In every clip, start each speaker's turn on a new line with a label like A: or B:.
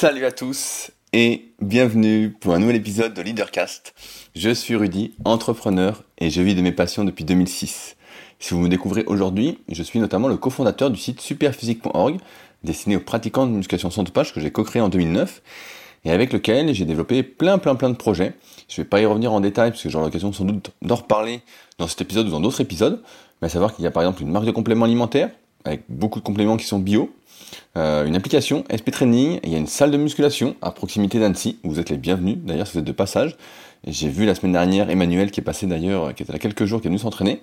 A: Salut à tous et bienvenue pour un nouvel épisode de Leadercast. Je suis Rudy, entrepreneur et je vis de mes passions depuis 2006. Si vous me découvrez aujourd'hui, je suis notamment le cofondateur du site superphysique.org destiné aux pratiquants de musculation sans page que j'ai co-créé en 2009 et avec lequel j'ai développé plein plein plein de projets. Je ne vais pas y revenir en détail parce que j'aurai l'occasion sans doute d'en reparler dans cet épisode ou dans d'autres épisodes, mais à savoir qu'il y a par exemple une marque de compléments alimentaires avec beaucoup de compléments qui sont bio, euh, une application SP Training, il y a une salle de musculation à proximité d'Annecy, vous êtes les bienvenus d'ailleurs si vous êtes de passage. J'ai vu la semaine dernière Emmanuel qui est passé d'ailleurs, qui était là quelques jours, qui est venu s'entraîner.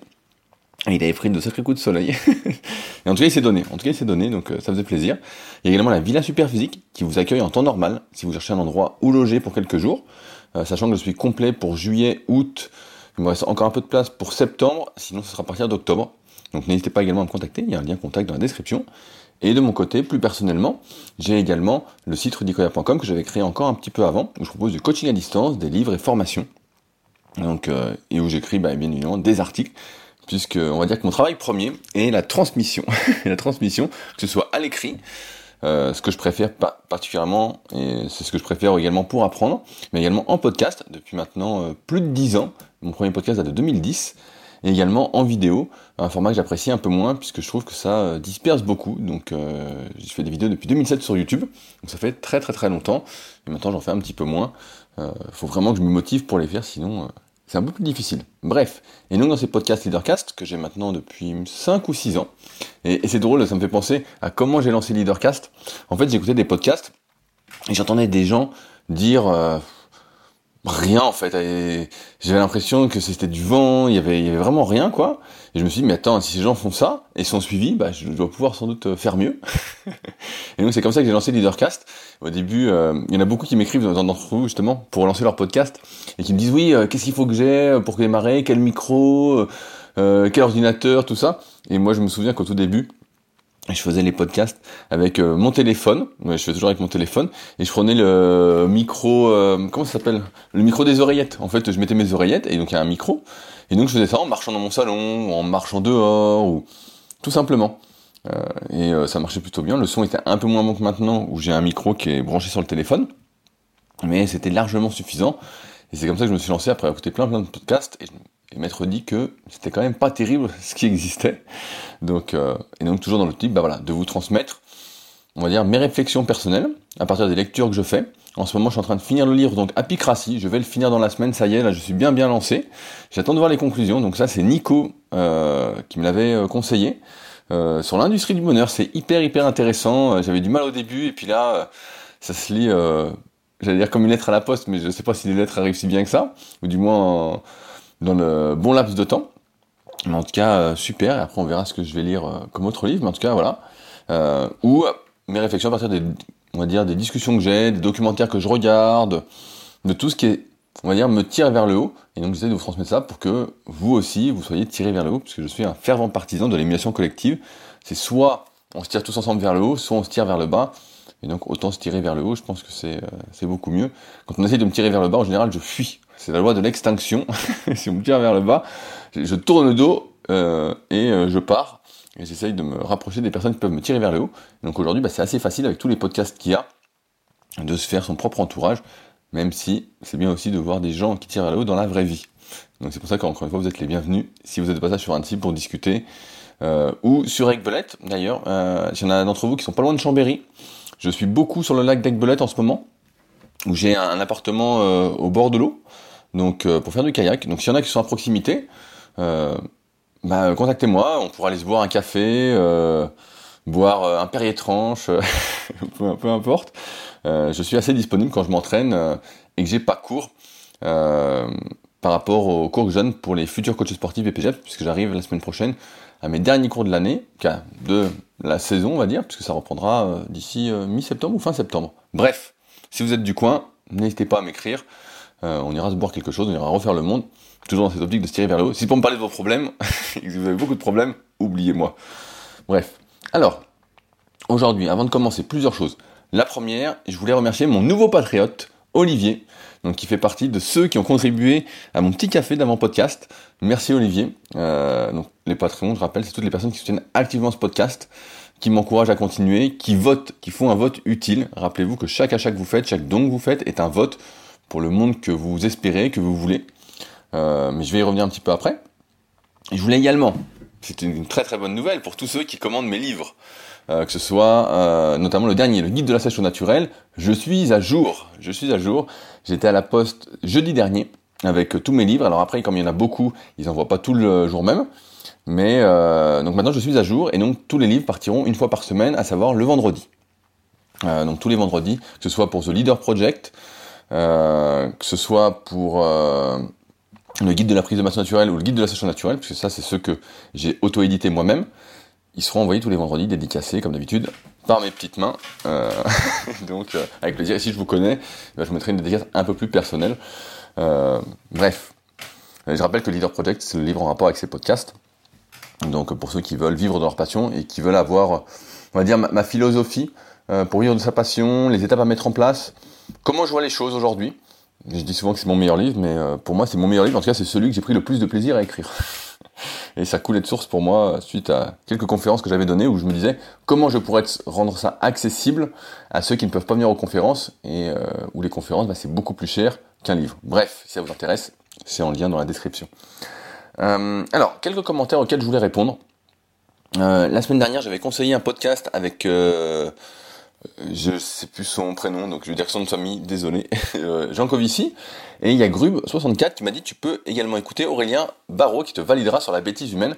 A: Il avait pris de sacrés coups de soleil. et en tout cas, il s'est donné. En tout cas, il s'est donné, donc euh, ça faisait plaisir. Il y a également la Villa Superphysique qui vous accueille en temps normal si vous cherchez un endroit où loger pour quelques jours. Euh, sachant que je suis complet pour juillet, août. Il me reste encore un peu de place pour septembre, sinon ce sera à partir d'octobre. Donc n'hésitez pas également à me contacter, il y a un lien contact dans la description. Et de mon côté, plus personnellement, j'ai également le site rudicoya.com que j'avais créé encore un petit peu avant, où je propose du coaching à distance, des livres et formations. Donc, euh, et où j'écris bah, bien évidemment des articles, puisque on va dire que mon travail premier est la transmission. la transmission, que ce soit à l'écrit, euh, ce que je préfère pas particulièrement, et c'est ce que je préfère également pour apprendre, mais également en podcast, depuis maintenant euh, plus de 10 ans. Mon premier podcast date de 2010 et également en vidéo, un format que j'apprécie un peu moins puisque je trouve que ça euh, disperse beaucoup. Donc euh, j'ai fait des vidéos depuis 2007 sur YouTube, donc ça fait très très très longtemps, et maintenant j'en fais un petit peu moins. Il euh, faut vraiment que je me motive pour les faire, sinon c'est un peu plus difficile. Bref, et donc dans ces podcasts Leadercast que j'ai maintenant depuis 5 ou 6 ans, et, et c'est drôle, ça me fait penser à comment j'ai lancé Leadercast. En fait j'écoutais des podcasts et j'entendais des gens dire rien en fait. J'avais l'impression que c'était du vent, il y, avait, vraiment rien quoi. Et je me suis dit, mais attends, si ces gens font ça et sont suivis, bah, je dois pouvoir sans doute euh, faire mieux. et donc c'est comme ça que j'ai lancé Leadercast. Au début, euh, il y en a beaucoup qui m'écrivent d'entre vous justement pour lancer leur podcast et qui me disent, oui, euh, qu'est-ce qu'il faut que j'ai pour démarrer, quel micro, quel ordinateur, tout ça. Et moi je me souviens qu'au tout début, je faisais les podcasts avec euh, mon téléphone, je fais toujours avec mon téléphone, et je prenais le micro, euh, comment ça s'appelle? Le micro des oreillettes. En fait, je mettais mes oreillettes, et donc il y a un micro, et donc je faisais ça en marchant dans mon salon, en marchant dehors, ou tout simplement. Euh, et ça marchait plutôt bien. Le son était un peu moins bon que maintenant, où j'ai un micro qui est branché sur le téléphone, mais c'était largement suffisant. Et c'est comme ça que je me suis lancé après écouter plein plein de podcasts, et m'être dit que c'était quand même pas terrible ce qui existait. Donc, euh, et donc toujours dans type, bah de vous transmettre, on va dire, mes réflexions personnelles à partir des lectures que je fais. En ce moment, je suis en train de finir le livre, donc Apicratie. Je vais le finir dans la semaine, ça y est, là, je suis bien bien lancé. J'attends de voir les conclusions. Donc ça, c'est Nico euh, qui me l'avait euh, conseillé. Sur l'industrie du bonheur, c'est hyper hyper intéressant. J'avais du mal au début, et puis là, ça se lit, j'allais dire comme une lettre à la poste, mais je sais pas si les lettres arrivent si bien que ça, ou du moins dans le bon laps de temps. Mais en tout cas, euh, super. Et après, on verra ce que je vais lire euh, comme autre livre. Mais en tout cas, voilà. Euh, ou mes réflexions à partir des, on va dire, des discussions que j'ai, des documentaires que je regarde, de tout ce qui est, on va dire, me tire vers le haut. Et donc, j'essaie de vous transmettre ça pour que vous aussi, vous soyez tirés vers le haut, puisque je suis un fervent partisan de l'émulation collective. C'est soit on se tire tous ensemble vers le haut, soit on se tire vers le bas. Et donc, autant se tirer vers le haut, je pense que c'est, c'est beaucoup mieux. Quand on essaie de me tirer vers le bas, en général, je fuis. C'est la loi de l'extinction. si on me tire vers le bas, je tourne le dos euh, et euh, je pars. Et j'essaye de me rapprocher des personnes qui peuvent me tirer vers le haut. Donc aujourd'hui, bah, c'est assez facile avec tous les podcasts qu'il y a de se faire son propre entourage, même si c'est bien aussi de voir des gens qui tirent vers le haut dans la vraie vie. Donc c'est pour ça qu'encore une fois, vous êtes les bienvenus si vous êtes de sur un pour discuter. Euh, ou sur Aigbelette, d'ailleurs. S'il y en a d'entre vous qui sont pas loin de Chambéry, je suis beaucoup sur le lac d'Aigbelette en ce moment, où j'ai un appartement au bord de l'eau donc euh, pour faire du kayak. Donc s'il y en a qui sont à proximité, euh, bah, contactez-moi, on pourra aller se boire un café, euh, boire un Perrier tranche, peu, importe. je suis assez disponible quand je m'entraîne et que j'ai pas cours par rapport aux cours que je donne pour les futurs coachs sportifs et PGF, puisque j'arrive la semaine prochaine à mes derniers cours de l'année, de la saison on va dire, puisque ça reprendra d'ici mi-septembre ou fin septembre. Bref, si vous êtes du coin, n'hésitez pas à m'écrire. Euh, on ira se boire quelque chose, on ira refaire le monde, toujours dans cette optique de se tirer vers le haut. Si pour me parler de vos problèmes, et que vous avez beaucoup de problèmes, oubliez-moi. Bref. Alors, aujourd'hui, avant de commencer, plusieurs choses. La première, je voulais remercier mon nouveau patriote, Olivier, donc qui fait partie de ceux qui ont contribué à mon petit café d'avant podcast. Merci Olivier. Euh, donc les patrons, je rappelle, c'est toutes les personnes qui soutiennent activement ce podcast. qui m'encouragent à continuer, qui votent, qui font un vote utile. Rappelez-vous que chaque achat que vous faites, chaque don que vous faites est un vote pour le monde que vous espérez, que vous voulez. Euh, mais je vais y revenir un petit peu après. Et je voulais également, c'est une très très bonne nouvelle pour tous ceux qui commandent mes livres, euh, que ce soit euh, notamment le dernier, le guide de la sèche naturelle. Je suis à jour, je suis à jour. J'étais à la poste jeudi dernier avec tous mes livres. Alors après, comme il y en a beaucoup, ils envoient pas tout le jour même. Mais donc maintenant je suis à jour et donc tous les livres partiront une fois par semaine, à savoir le vendredi. Donc tous les vendredis, que ce soit pour The Leader Project, que ce soit pour euh, le guide de la prise de masse naturelle ou le guide de la session naturelle, puisque ça c'est ceux que j'ai auto-édité moi-même, ils seront envoyés tous les vendredis, dédicacés comme d'habitude, par mes petites mains. Euh, donc avec plaisir, et si je vous connais, je mettrai une dédicace un peu plus personnelle. bref, je rappelle que Leader Project, c'est le livre en rapport avec ces podcasts. Donc pour ceux qui veulent vivre de leur passion et qui veulent avoir, on va dire, ma, philosophie euh, pour vivre de sa passion, les étapes à mettre en place, comment je vois les choses aujourd'hui? Je dis souvent que c'est mon meilleur livre, mais euh, pour moi c'est mon meilleur livre. En tout cas, c'est celui que j'ai pris le plus de plaisir à écrire. Et ça coulait de source pour moi suite à quelques conférences que j'avais données où je me disais comment je pourrais rendre ça accessible à ceux qui ne peuvent pas venir aux conférences et euh, où les conférences bah, c'est beaucoup plus cher qu'un livre. Bref, si ça vous intéresse, c'est en lien dans la description. Euh, alors, quelques commentaires auxquels je voulais répondre. Euh, la semaine dernière, j'avais conseillé un podcast avec, euh, je sais plus son prénom, donc je vais dire son de famille, désolé, euh, Jean Covici. Et il y a Grub64 qui m'a dit tu peux également écouter Aurélien Barraud qui te validera sur la bêtise humaine.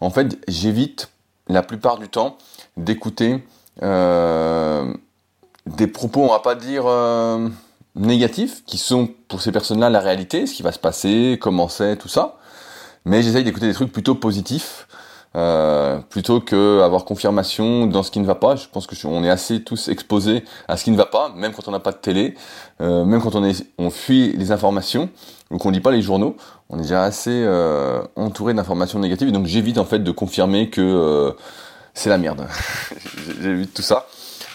A: En fait, j'évite la plupart du temps d'écouter euh, des propos, on va pas dire négatifs, qui sont pour ces personnes-là la réalité, ce qui va se passer, comment c'est, tout ça mais j'essaye d'écouter des trucs plutôt positifs. Euh, plutôt que avoir confirmation dans ce qui ne va pas. Je pense que on est assez tous exposés à ce qui ne va pas, même quand on n'a pas de télé, euh, même quand on est, on fuit les informations ou qu'on lit pas les journaux, on est déjà assez euh, entouré d'informations négatives. Donc j'évite en fait de confirmer que euh, c'est la merde. j'évite tout ça.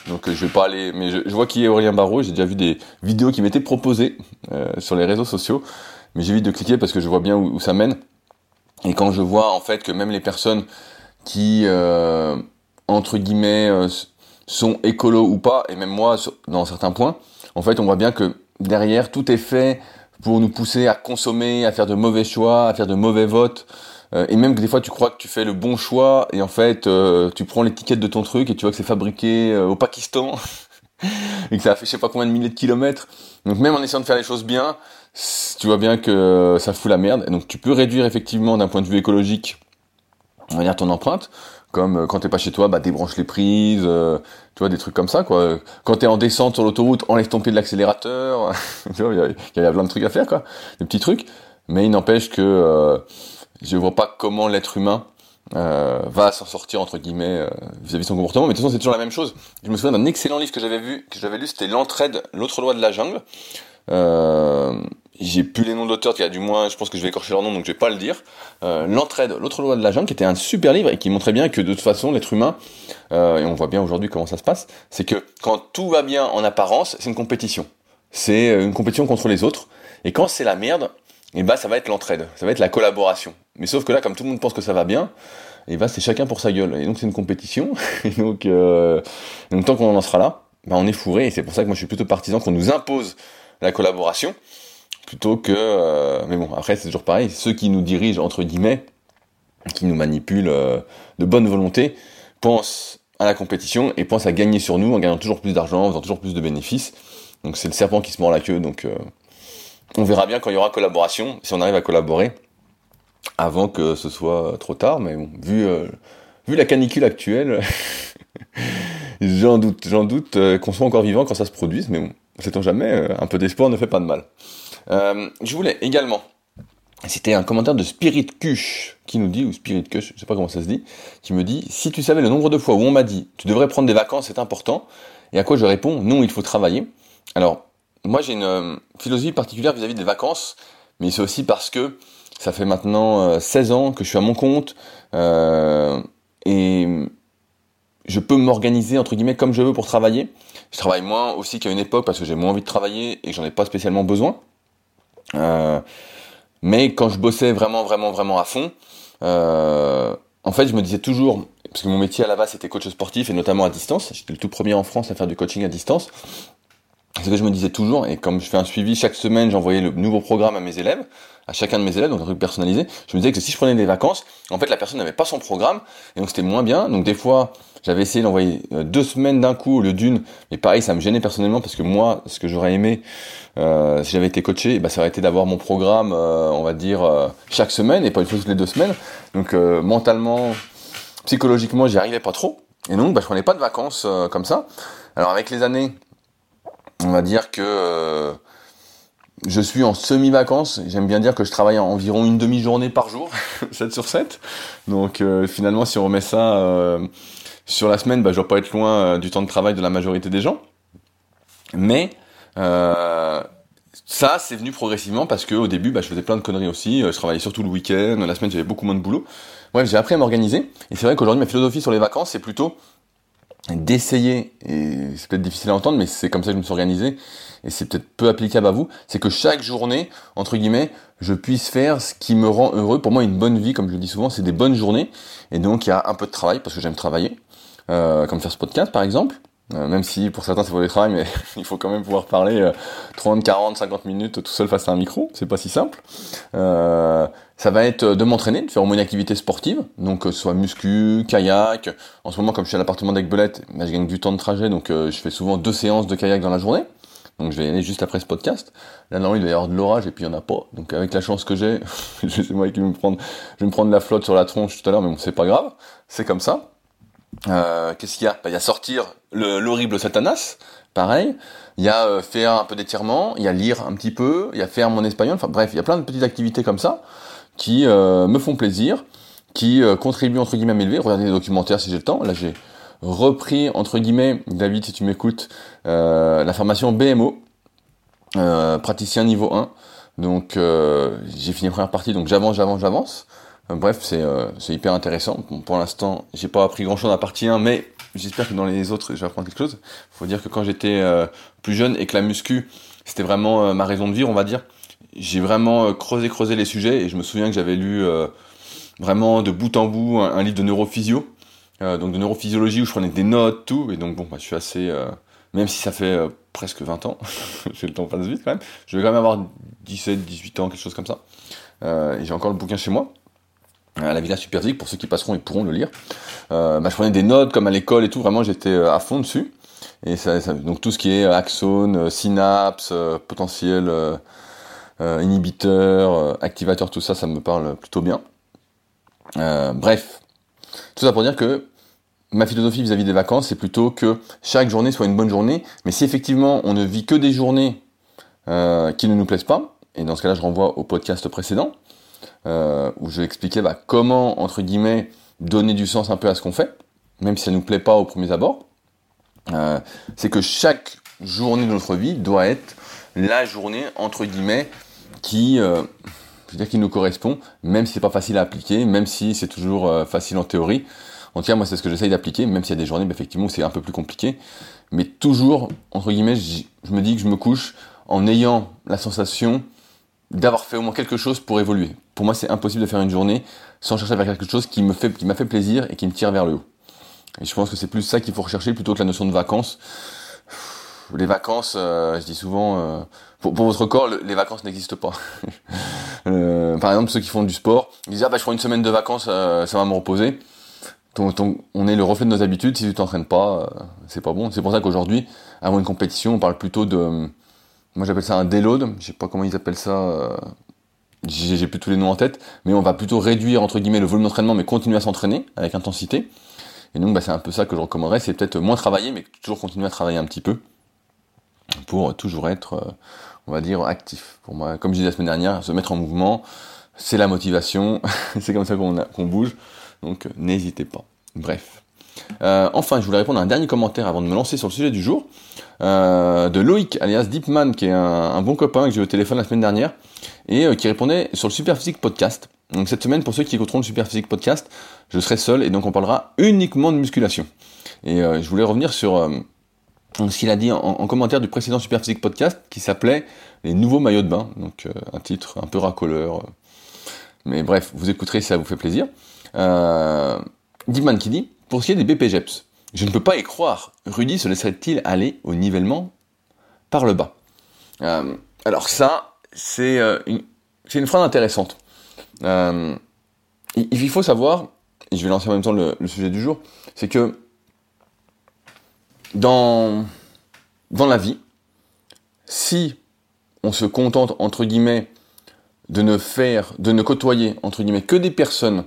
A: Donc je vais pas aller, mais je, vois qui est Aurélien Barraud. J'ai déjà vu des vidéos qui m'étaient proposées sur les réseaux sociaux, mais j'évite de cliquer parce que je vois bien où ça mène. Et quand je vois en fait que même les personnes qui, euh, entre guillemets, euh, sont écolos ou pas, et même moi dans certains points, en fait on voit bien que derrière tout est fait pour nous pousser à consommer, à faire de mauvais choix, à faire de mauvais votes. Euh, et même que des fois tu crois que tu fais le bon choix et en fait tu prends l'étiquette de ton truc et tu vois que c'est fabriqué au Pakistan et que ça a fait je sais pas combien de milliers de kilomètres. Donc même en essayant de faire les choses bien, tu vois bien que ça fout la merde. Donc tu peux réduire effectivement d'un point de vue écologique, on va ton empreinte, comme euh, quand t'es pas chez toi, bah débranche les prises, euh, tu vois des trucs comme ça quoi. Quand t'es en descente sur l'autoroute, enlève ton pied de l'accélérateur. tu vois, il y, a plein de trucs à faire quoi, des petits trucs. Mais il n'empêche que euh, je vois pas comment l'être humain euh, va s'en sortir entre guillemets vis-à-vis de son comportement. Mais de toute façon, c'est toujours la même chose. Je me souviens d'un excellent livre que j'avais vu, que j'avais lu, c'était l'entraide, l'autre loi de la jungle. Euh, j'ai plus les noms d'auteurs, du moins, je pense que je vais écorcher leur nom, donc je vais pas le dire. Euh, L'entraide, l'autre loi de la jungle, qui était un super livre et qui montrait bien que de toute façon, l'être humain, euh, et on voit bien aujourd'hui comment ça se passe, c'est que quand tout va bien en apparence, c'est une compétition. C'est euh, une compétition contre les autres. Et quand c'est la merde, et eh ben, ça va être l'entraide, ça va être la collaboration. Mais sauf que là, comme tout le monde pense que ça va bien, et eh ben, c'est chacun pour sa gueule. Et donc c'est une compétition. et donc, euh, tant qu'on en sera là, bah on est fourré. Et c'est pour ça que moi je suis plutôt partisan qu'on nous impose la collaboration plutôt que euh, mais bon après c'est toujours pareil. Ceux qui nous dirigent entre guillemets qui nous manipulent euh, de bonne volonté pensent à la compétition et pensent à gagner sur nous en gagnant toujours plus d'argent en faisant toujours plus de bénéfices. Donc c'est le serpent qui se mord la queue donc euh, on verra bien quand il y aura collaboration si on arrive à collaborer avant que ce soit trop tard. Mais bon vu vu la canicule actuelle j'en doute j'en doute qu'on soit encore vivant quand ça se produise. Mais bon sait-on jamais un peu d'espoir ne fait pas de mal euh, je voulais également, c'était un commentaire de Spirit Kush qui nous dit, ou Spirit Kush, je sais pas comment ça se dit, qui me dit, si tu savais le nombre de fois où on m'a dit, tu devrais prendre des vacances, c'est important, et à quoi je réponds, non, il faut travailler. Alors, moi j'ai une euh, philosophie particulière vis-à-vis des vacances, mais c'est aussi parce que ça fait maintenant 16 euh, ans que je suis à mon compte, et je peux m'organiser entre guillemets comme je veux pour travailler. Je travaille moins aussi qu'à une époque parce que j'ai moins envie de travailler et j'en ai pas spécialement besoin. Euh, mais quand je bossais vraiment, vraiment, vraiment à fond, euh, en fait, je me disais toujours, parce que mon métier à la base c'était coach sportif et notamment à distance. J'étais le tout premier en France à faire du coaching à distance. Ce que je me disais toujours, et comme je fais un suivi chaque semaine, j'envoyais le nouveau programme à mes élèves, à chacun de mes élèves, donc un truc personnalisé. Je me disais que si je prenais des vacances, en fait la personne n'avait pas son programme, et donc c'était moins bien. Donc des fois, j'avais essayé d'envoyer euh, deux semaines d'un coup au lieu d'une, mais pareil, ça me gênait personnellement parce que moi, ce que j'aurais aimé, euh, si j'avais été coaché, bah, ça aurait été d'avoir mon programme, euh, on va dire, chaque semaine, et pas une fois toutes les deux semaines. Donc mentalement, psychologiquement, j'y arrivais pas trop. Et donc, bah, je prenais pas de vacances comme ça. Alors avec les années, on va dire que euh, je suis en semi-vacances. J'aime bien dire que je travaille environ une demi-journée par jour, 7 sur 7. Donc euh, finalement, si on remet ça euh, sur la semaine, bah, je dois pas être loin du temps de travail de la majorité des gens. Mais ça, c'est venu progressivement parce que au début, bah, je faisais plein de conneries aussi. Je travaillais surtout le week-end. La semaine, j'avais beaucoup moins de boulot. Bref, j'ai appris à m'organiser. Et c'est vrai qu'aujourd'hui, ma philosophie sur les vacances, c'est plutôt d'essayer, et c'est peut-être difficile à entendre, mais c'est comme ça que je me suis organisé, et c'est peut-être peu applicable à vous, c'est que chaque journée, entre guillemets, je puisse faire ce qui me rend heureux. Pour moi, une bonne vie, comme je le dis souvent, c'est des bonnes journées, et donc il y a un peu de travail, parce que j'aime travailler, euh, comme faire ce podcast par exemple, même si pour certains c'est pour le travail, mais il faut quand même pouvoir parler 30, 40, 50 minutes tout seul face à un micro, c'est pas si simple. Euh, ça va être de m'entraîner, de faire au moins une activité sportive, donc euh, soit muscu, kayak. En ce moment, comme je suis à l'appartement d'Aigbelette, bah, je gagne du temps de trajet, donc je fais souvent deux séances de kayak dans la journée. Donc je vais y aller juste après ce podcast. Là, normalement, il doit y avoir de l'orage et puis il n'y en a pas. Donc avec la chance que j'ai, je sais moi qui vais me prendre, je vais me prendre la flotte sur la tronche tout à l'heure, mais bon, c'est pas grave. C'est comme ça. Euh, qu'est-ce qu'il y a? Bah, Il y a sortir l'horrible Satanas, pareil. Il y a euh, faire un peu d'étirement, il y a lire un petit peu, il y a faire mon espagnol. Enfin bref, il y a plein de petites activités comme ça qui euh, me font plaisir, qui contribuent entre guillemets à m'élever. Regardez des documentaires si j'ai le temps. Là, j'ai repris entre guillemets, David, si tu m'écoutes, la formation BMO, praticien niveau 1. Donc j'ai fini la première partie, donc j'avance, j'avance, j'avance. Euh, bref, c'est euh, c'est hyper intéressant. pour l'instant, j'ai pas appris grand chose à partie 1, mais j'espère que dans les autres, je vais apprendre quelque chose. Faut dire que quand j'étais euh, plus jeune et que la muscu, c'était vraiment ma raison de vivre, on va dire, j'ai vraiment creusé, creusé les sujets et je me souviens que j'avais lu vraiment de bout en bout un, livre de neurophysio, donc de neurophysiologie où je prenais des notes, tout, et donc bon, bah, je suis assez, même si ça fait presque 20 ans, j'ai le temps passe vite quand même, je vais quand même avoir 17, 18 ans, quelque chose comme ça, et j'ai encore le bouquin chez moi à la Villa Superphysique, pour ceux qui passeront, ils pourront le lire. Euh, bah, je prenais des notes comme à l'école et tout, vraiment j'étais euh, à fond dessus. Et donc tout ce qui est axone, euh, synapse, euh, potentiel inhibiteur, activateur, tout ça, ça me parle plutôt bien. bref, tout ça pour dire que ma philosophie vis-à-vis -vis des vacances, c'est plutôt que chaque journée soit une bonne journée. Mais si effectivement on ne vit que des journées qui ne nous plaisent pas, et dans ce cas-là je renvoie au podcast précédent, euh, où je vais expliquer bah, comment, entre guillemets, donner du sens un peu à ce qu'on fait, même si ça nous plaît pas au premier abord. Euh, c'est que chaque journée de notre vie doit être la journée, entre guillemets, qui, euh, je veux dire, qui nous correspond, même si c'est pas facile à appliquer, même si c'est toujours euh, facile en théorie. En tout cas, moi, c'est ce que j'essaye d'appliquer, même s'il y a des journées, bah, effectivement, où c'est un peu plus compliqué. Mais toujours, entre guillemets, je me dis que je me couche en ayant la sensation d'avoir fait au moins quelque chose pour évoluer. Pour moi, c'est impossible de faire une journée sans chercher à faire quelque chose qui me fait, qui m'a fait plaisir et qui me tire vers le haut. Et je pense que c'est plus ça qu'il faut rechercher plutôt que la notion de vacances. Les vacances, euh, je dis souvent, euh, pour, votre corps, les vacances n'existent pas. euh, par exemple, ceux qui font du sport, ils disent ah bah je prends une semaine de vacances, ça va me reposer. on est le reflet de nos habitudes. Si tu t'entraînes pas, c'est pas bon. C'est pour ça qu'aujourd'hui, avant une compétition, on parle plutôt de moi j'appelle ça un déload, je sais pas comment ils appellent ça, j'ai plus tous les noms en tête, mais on va plutôt réduire entre guillemets le volume d'entraînement mais continuer à s'entraîner avec intensité. Et donc bah, c'est un peu ça que je recommanderais, c'est peut-être moins travailler mais toujours continuer à travailler un petit peu pour toujours être, euh, on va dire, actif. Pour moi, comme je disais la semaine dernière, se mettre en mouvement, c'est la motivation, c'est comme ça qu'on bouge, donc n'hésitez pas. Bref. Euh, enfin, je voulais répondre à un dernier commentaire avant de me lancer sur le sujet du jour, euh, de Loïc, alias Deepman, qui est un, bon copain que j'ai eu au téléphone la semaine dernière, et euh, qui répondait sur le Superphysique Podcast. Donc cette semaine, pour ceux qui écouteront le Superphysique Podcast, je serai seul, et donc on parlera uniquement de musculation. Et je voulais revenir sur ce qu'il a dit en, commentaire du précédent Superphysique Podcast, qui s'appelait Les nouveaux maillots de bain, donc un titre un peu racoleur. mais bref, vous écouterez si ça vous fait plaisir. Deepman qui dit pour ce qui est des BPGEPS, je ne peux pas y croire. Rudy se laisserait-il aller au nivellement par le bas? Euh, Alors ça, c'est euh, une, une, phrase intéressante. Euh, il, faut savoir, et je vais lancer en même temps le, le sujet du jour, c'est que dans, dans la vie, si on se contente, entre guillemets, de ne faire, de ne côtoyer, entre guillemets, que des personnes,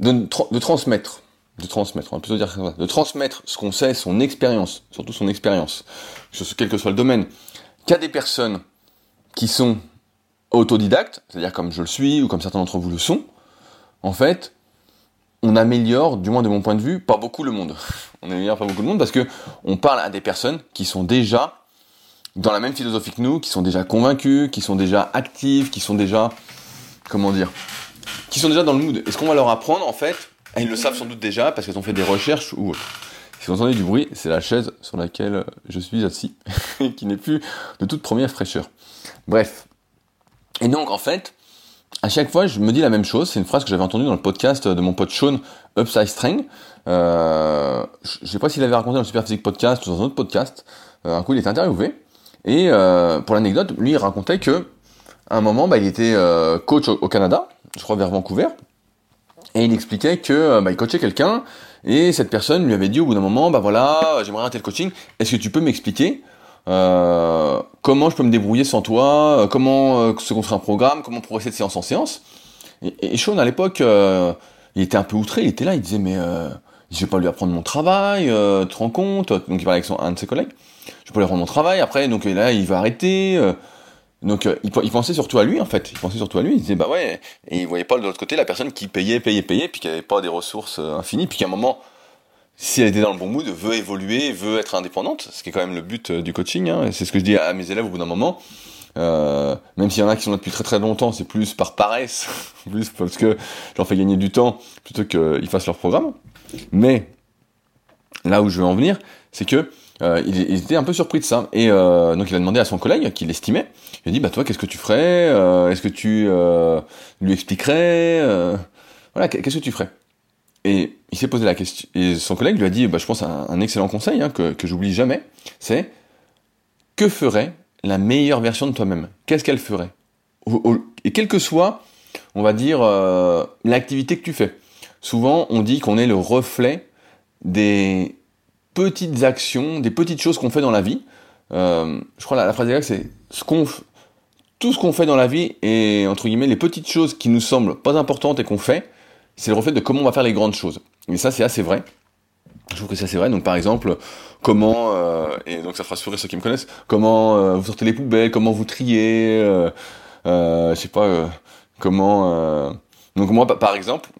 A: de, transmettre, de transmettre, on va plutôt dire de transmettre ce qu'on sait, son expérience, surtout son expérience, quel que soit le domaine, qu'à des personnes qui sont autodidactes, c'est-à-dire comme je le suis, ou comme certains d'entre vous le sont, en fait, on améliore, du moins de mon point de vue, pas beaucoup le monde. on améliore pas beaucoup le monde parce que on parle à des personnes qui sont déjà dans la même philosophie que nous, qui sont déjà convaincus, qui sont déjà actifs, qui sont déjà, comment dire, qui sont déjà dans le mood. Et ce qu'on va leur apprendre, en fait, ils le savent sans doute déjà parce qu'ils ont fait des recherches ou Si vous entendez du bruit, c'est la chaise sur laquelle je suis assis, qui n'est plus de toute première fraîcheur. Bref. Et donc, en fait, à chaque fois, je me dis la même chose. C'est une phrase que j'avais entendue dans le podcast de mon pote Sean, Upside Strength. Euh, je sais pas s'il avait raconté dans le Super Physique Podcast ou dans un autre podcast. Euh, un coup, il était interviewé. Et euh, pour l'anecdote, lui, il racontait que à un moment, bah, il était euh, coach au, Canada, je crois vers Vancouver, et il expliquait que euh, bah, il coachait quelqu'un, et cette personne lui avait dit au bout d'un moment, bah voilà, j'aimerais arrêter le coaching, est-ce que tu peux m'expliquer comment je peux me débrouiller sans toi, comment se construire un programme, comment progresser de séance en séance? Et, et Sean, à l'époque, il était un peu outré, il était là, il disait, mais je vais pas lui apprendre mon travail, tu te rends compte? Donc il parlait avec un de ses collègues. Je peux aller rendre mon travail. Après, donc là il va arrêter. Euh. donc euh, il, pensait surtout à lui en fait, il pensait surtout à lui, il disait bah ouais, et il voyait pas de l'autre côté la personne qui payait, payait, payait, puis qui avait pas des ressources euh, infinies, puis qu'à un moment, si elle était dans le bon mood, veut évoluer, veut être indépendante, ce qui est quand même le but du coaching, hein, c'est ce que je dis à mes élèves au bout d'un moment. même s'il y en a qui sont là depuis très très longtemps, c'est plus par paresse, plus parce que je leur fais gagner du temps plutôt qu'ils fassent leur programme. Mais là où je veux en venir, c'est que euh, il, était un peu surpris de ça. Et euh, donc il a demandé à son collègue, qui l'estimait, il a dit, bah toi, qu'est-ce que tu ferais euh, Est-ce que tu lui expliquerais Voilà, qu'est-ce que tu ferais? Et il s'est posé la question. Et son collègue lui a dit, bah, je pense un, excellent conseil hein, que, que j'oublie jamais, c'est que ferait la meilleure version de toi-même? Qu'est-ce qu'elle ferait? Et quelle que soit, on va dire, l'activité que tu fais. Souvent, on dit qu'on est le reflet des, petites actions, des petites choses qu'on fait dans la vie. Euh, je crois la, la phrase exacte c'est tout ce qu'on fait dans la vie et entre guillemets les petites choses qui nous semblent pas importantes et qu'on fait, c'est le reflet de comment on va faire les grandes choses. Et ça c'est assez vrai. Je trouve que c'est assez vrai. Donc par exemple, comment euh, et donc ça fera sourire ceux qui me connaissent, comment euh, vous sortez les poubelles, comment vous triez, je sais pas comment. donc moi par exemple,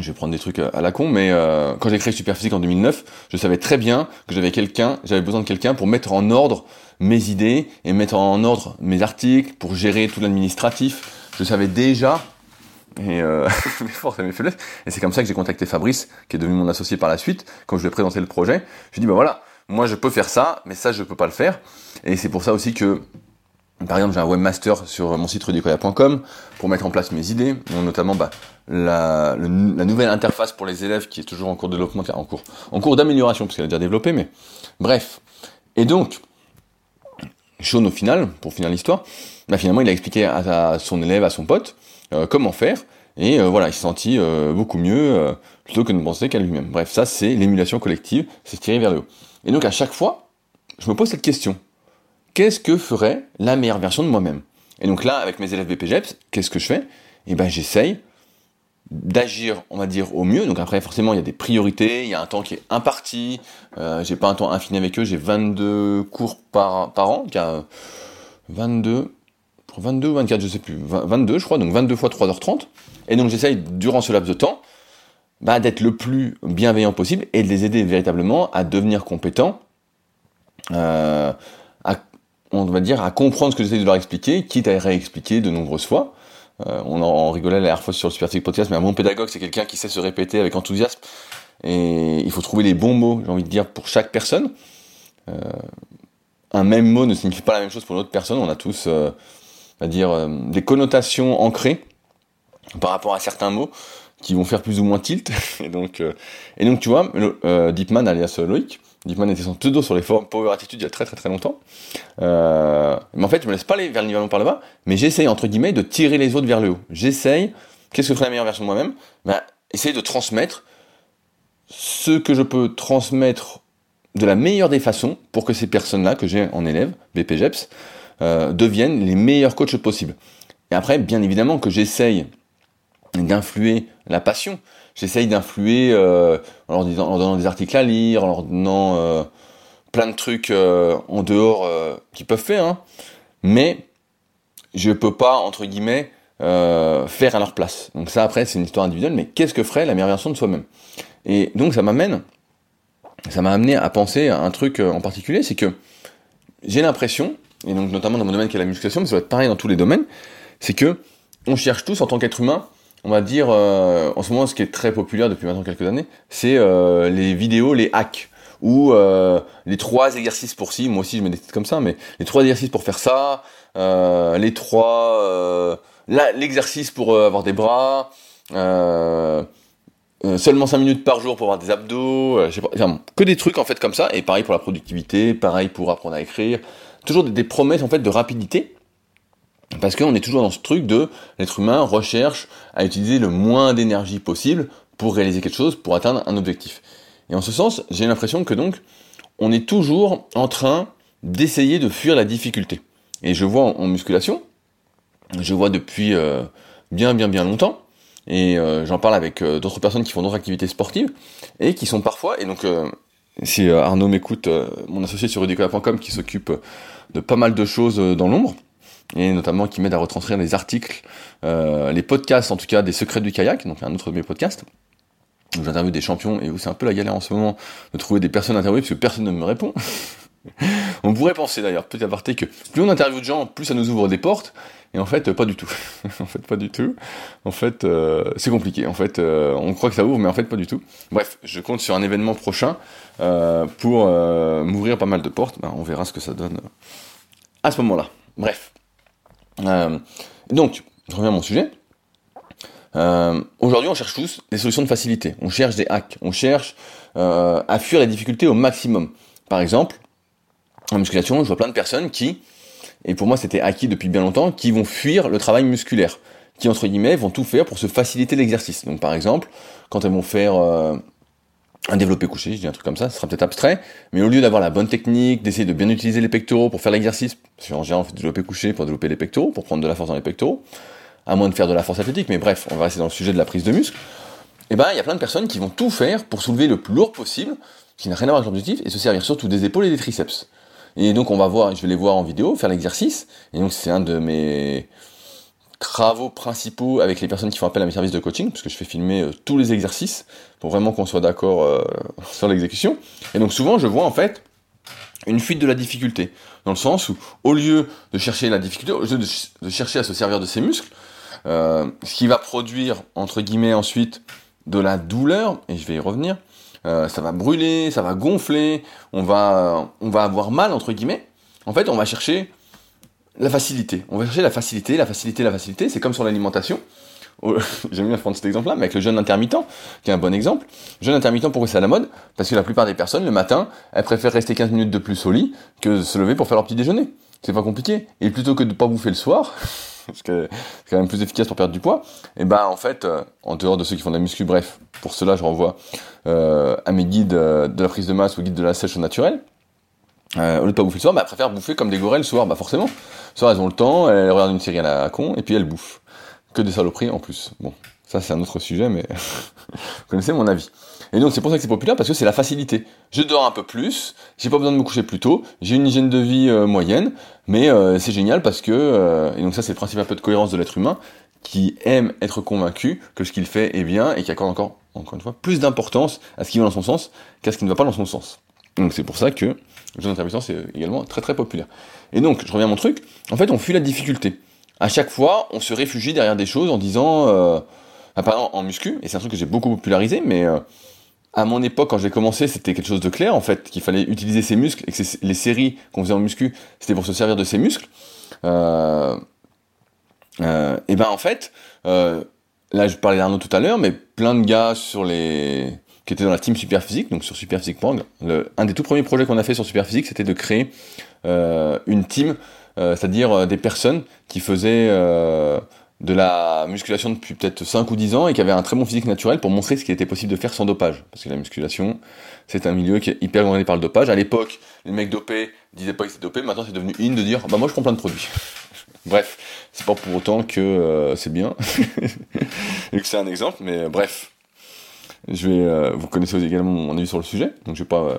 A: je vais prendre des trucs à la con, mais euh, quand j'ai créé Superphysique en 2009, je savais très bien que j'avais quelqu'un, j'avais besoin de quelqu'un pour mettre en ordre mes idées et mettre en ordre mes articles, pour gérer tout l'administratif. Je savais déjà, et euh, mes forces et mes faiblesses, et c'est comme ça que j'ai contacté Fabrice, qui est devenu mon associé par la suite, quand je lui ai présenté le projet. Je lui ai dit, bah voilà, moi je peux faire ça, mais ça je peux pas le faire. Et c'est pour ça aussi que par exemple, j'ai un webmaster sur mon site rudicoya.com pour mettre en place mes idées, notamment bah, la, nouvelle interface pour les élèves qui est toujours en cours de développement, en cours, en cours d'amélioration, parce qu'elle est déjà développée, mais bref. Et donc, Sean, au final, pour finir l'histoire, bah, finalement, il a expliqué à, son élève, à son pote, euh, comment faire, et euh, voilà, il s'est senti euh, beaucoup mieux, plutôt que de penser qu'à lui-même. Bref, ça, c'est l'émulation collective, c'est tirer vers le haut. Et donc, à chaque fois, je me pose cette question qu'est-ce que ferait la meilleure version de moi-même? Et donc là, avec mes élèves BPGEPS, qu'est-ce que je fais? Eh ben, j'essaye d'agir, on va dire, au mieux. Donc après, forcément, il y a des priorités, il y a un temps qui est imparti. Euh, j'ai pas un temps infini avec eux, j'ai 22 cours par, par an. Y a 22, 22 ou 24, je sais plus. 22, je crois, donc 22 fois 3h30. Et donc j'essaye, durant ce laps de temps, bah, d'être le plus bienveillant possible et de les aider véritablement à devenir compétents, euh, on va dire, à comprendre ce que j'essaie de leur expliquer, quitte à réexpliquer de nombreuses fois. Euh, on en rigolait la dernière fois sur le Super Podcast, mais un bon pédagogue, c'est quelqu'un qui sait se répéter avec enthousiasme. Et il faut trouver les bons mots, j'ai envie de dire, pour chaque personne. Euh, un même mot ne signifie pas la même chose pour une autre personne. On a tous, euh, à dire, des connotations ancrées par rapport à certains mots qui vont faire plus ou moins tilt. et donc, et donc tu vois, Deepman alias Loïc, Deepman était son pseudo sur les forums Power Attitude il y a très très très longtemps. Euh, mais en fait, je me laisse pas aller vers le niveau par le bas, mais j'essaye entre guillemets de tirer les autres vers le haut. J'essaye. Qu'est-ce que ferait la meilleure version de moi-même? Ben, essayer de transmettre ce que je peux transmettre de la meilleure des façons pour que ces personnes-là que j'ai en élève, BPGEPS, euh, deviennent les meilleurs coachs possibles. Et après, bien évidemment que j'essaye d'influer la passion. J'essaye d'influer euh, en, leur donnant des articles à lire, en leur donnant euh, plein de trucs euh, en dehors qu'ils peuvent faire. Hein. Mais je peux pas, entre guillemets, faire à leur place. Donc ça, après, c'est une histoire individuelle, mais qu'est-ce que ferait la meilleure version de soi-même? Et donc ça m'amène, ça m'a amené à penser à un truc en particulier, c'est que j'ai l'impression, et donc notamment dans mon domaine qui est la musculation, mais ça va être pareil dans tous les domaines, c'est que on cherche tous en tant qu'être humain on va dire, euh, en ce moment, ce qui est très populaire depuis maintenant quelques années, c'est euh, les vidéos, les hacks, ou euh, les trois exercices pour ci, moi aussi je me décide comme ça, mais les trois exercices pour faire ça, les trois, l'exercice pour avoir des bras, seulement 5 minutes par jour pour avoir des abdos, que des trucs en fait comme ça, et pareil pour la productivité, pareil pour apprendre à écrire, toujours des, des promesses en fait de rapidité, parce qu'on est toujours dans ce truc de l'être humain recherche à utiliser le moins d'énergie possible pour réaliser quelque chose, pour atteindre un objectif. Et en ce sens, j'ai l'impression que donc, on est toujours en train d'essayer de fuir la difficulté. Et je vois en, musculation, je vois depuis euh, bien bien bien longtemps, et euh, j'en parle avec euh, d'autres personnes qui font d'autres activités sportives, et qui sont parfois, et donc si Arnaud m'écoute, mon associé sur rudicola.com qui s'occupe de pas mal de choses dans l'ombre, et notamment qui m'aide à retranscrire les articles, euh, les podcasts en tout cas des secrets du kayak, donc un autre de mes podcasts où j'interviewe des champions et où c'est un peu la galère en ce moment de trouver des personnes interviewées parce que personne ne me répond. on pourrait penser d'ailleurs, petit aparté, que plus on interviewe de gens, plus ça nous ouvre des portes, et en fait, pas du tout. en fait, pas du tout. En fait, euh, c'est compliqué. En fait, euh, on croit que ça ouvre, mais en fait, pas du tout. Bref, je compte sur un événement prochain euh, pour m'ouvrir pas mal de portes. Ben, on verra ce que ça donne à ce moment-là. Bref. Euh, donc, je reviens à mon sujet. Euh, Aujourd'hui, on cherche tous des solutions de facilité. On cherche des hacks. On cherche euh, à fuir la difficulté au maximum. Par exemple, en musculation, je vois plein de personnes qui, et pour moi c'était acquis depuis bien longtemps, qui vont fuir le travail musculaire. Qui, entre guillemets, vont tout faire pour se faciliter l'exercice. Donc, par exemple, quand elles vont faire un développé couché, je dis un truc comme ça, ce sera peut-être abstrait, mais au lieu d'avoir la bonne technique, d'essayer de bien utiliser les pectoraux pour faire l'exercice, parce qu'en général on fait développé couché pour développer les pectoraux, pour prendre de la force dans les pectoraux, à moins de faire de la force athlétique, mais bref, on va rester dans le sujet de la prise de muscle, et ben il y a plein de personnes qui vont tout faire pour soulever le plus lourd possible, qui n'a rien à voir avec l'objectif, et se servir surtout des épaules et des triceps. Et donc on va voir, je vais les voir en vidéo, faire l'exercice, et donc c'est un de mes travaux principaux avec les personnes qui font appel à mes services de coaching, puisque je fais filmer euh, tous les exercices pour vraiment qu'on soit d'accord euh, sur l'exécution. Et donc souvent, je vois en fait une fuite de la difficulté, dans le sens où au lieu de chercher la difficulté, au lieu de, chercher à se servir de ses muscles, euh, ce qui va produire entre guillemets ensuite de la douleur, et je vais y revenir, ça va brûler, ça va gonfler, on va, on va avoir mal entre guillemets. En fait, on va chercher la facilité. On va chercher la facilité, la facilité, la facilité. C'est comme sur l'alimentation. J'aime bien prendre cet exemple-là, mais avec le jeûne intermittent, qui est un bon exemple. Jeûne intermittent, pourquoi c'est à la mode Parce que la plupart des personnes, le matin, elles préfèrent rester 15 minutes de plus au lit que se lever pour faire leur petit déjeuner. C'est pas compliqué. Et plutôt que de pas bouffer le soir, parce que c'est quand même plus efficace pour perdre du poids, et ben en fait, euh, en dehors de ceux qui font de la muscu, bref, pour cela je renvoie euh, à mes guides euh, de la prise de masse ou guides de la sèche au naturel. Euh, au lieu de pas bouffer le soir, bah, elles préfèrent bouffer comme des gorilles le soir, bah forcément. Le soir, elles ont le temps, elles regardent une série à la con, et puis elles bouffent. Que des saloperies en plus. Bon, ça c'est un autre sujet, mais vous connaissez mon avis. Et donc c'est pour ça que c'est populaire, parce que c'est la facilité. Je dors un peu plus, j'ai pas besoin de me coucher plus tôt, j'ai une hygiène de vie euh, moyenne, mais euh, c'est génial parce que, euh, et donc ça c'est le principe un peu de cohérence de l'être humain, qui aime être convaincu que ce qu'il fait est bien, et qui accorde encore, encore une fois, plus d'importance à ce qui va dans son sens qu'à ce qui ne va pas dans son sens. Donc c'est pour ça que le jeûne intermittent c'est également très très populaire. Et donc, je reviens à mon truc, en fait on fuit la difficulté. À chaque fois, on se réfugie derrière des choses en disant, euh, par exemple en muscu, et c'est un truc que j'ai beaucoup popularisé, mais euh, à mon époque, quand j'ai commencé, c'était quelque chose de clair, en fait, qu'il fallait utiliser ses muscles, et que les séries qu'on faisait en muscu, c'était pour se servir de ses muscles. Euh, euh, et ben en fait, euh, là, je parlais d'Arnaud tout à l'heure, mais plein de gars sur les qui étaient dans la team Superphysique, donc sur Superphysique.org. Un des tout premiers projets qu'on a fait sur Superphysique, c'était de créer euh, une team, euh, c'est-à-dire euh, des personnes qui faisaient de la musculation depuis peut-être 5 ou 10 ans et qui avaient un très bon physique naturel pour montrer ce qui était possible de faire sans dopage. Parce que la musculation, c'est un milieu qui est hyper gouverné par le dopage. À l'époque, les mecs dopés disaient pas qu'ils étaient dopés, maintenant c'est devenu in de dire bah moi je prends plein de produits. bref, c'est pas pour autant que c'est bien et que c'est un exemple, mais bref. Je vais, euh, vous connaissez également mon avis sur le sujet, donc je vais pas,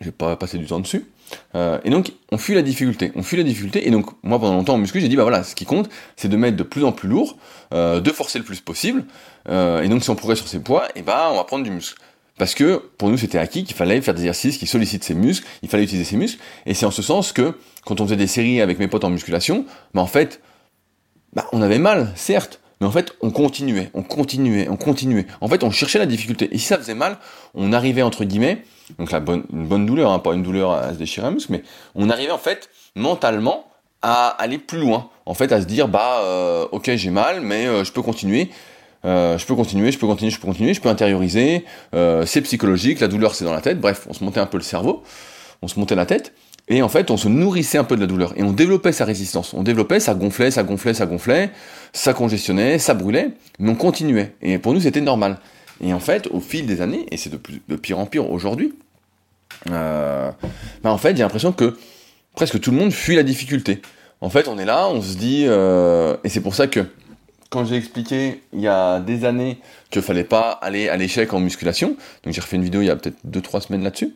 A: je vais pas passer du temps dessus. Euh, et donc, on fuit la difficulté. On fuit la difficulté. Et donc, moi, pendant longtemps en muscu, j'ai dit, bah voilà, ce qui compte, c'est de mettre de plus en plus lourd, euh, de forcer le plus possible. Euh, et donc, si on progresse sur ses poids, et bah, on va prendre du muscle. Parce que, pour nous, c'était acquis qu'il fallait faire des exercices qui sollicitent ses muscles, il fallait utiliser ses muscles. Et c'est en ce sens que, quand on faisait des séries avec mes potes en musculation, bah, en fait, bah, on avait mal, certes. Mais en fait, on continuait, on continuait, on continuait. En fait, on cherchait la difficulté. Et si ça faisait mal, on arrivait, entre guillemets, donc la bonne, une bonne douleur, hein, pas une douleur à se déchirer un muscle, mais on arrivait en fait mentalement à aller plus loin, en fait à se dire bah euh, ok j'ai mal, mais euh, je peux continuer, euh, je peux continuer, je peux continuer, je peux continuer, je peux intérioriser, c'est psychologique, la douleur c'est dans la tête, bref on se montait un peu le cerveau, on se montait la tête, et en fait on se nourrissait un peu de la douleur, et on développait sa résistance, on développait, ça gonflait, ça gonflait, ça gonflait, ça congestionnait, ça brûlait, mais on continuait, et pour nous c'était normal. Et en fait, au fil des années, et c'est de, pire en pire aujourd'hui, euh, bah en fait, j'ai l'impression que presque tout le monde fuit la difficulté. En fait, on est là, on se dit, euh, et c'est pour ça que quand j'ai expliqué il y a des années qu'il fallait pas aller à l'échec en musculation, donc j'ai refait une vidéo il y a peut-être 2-3 semaines là-dessus,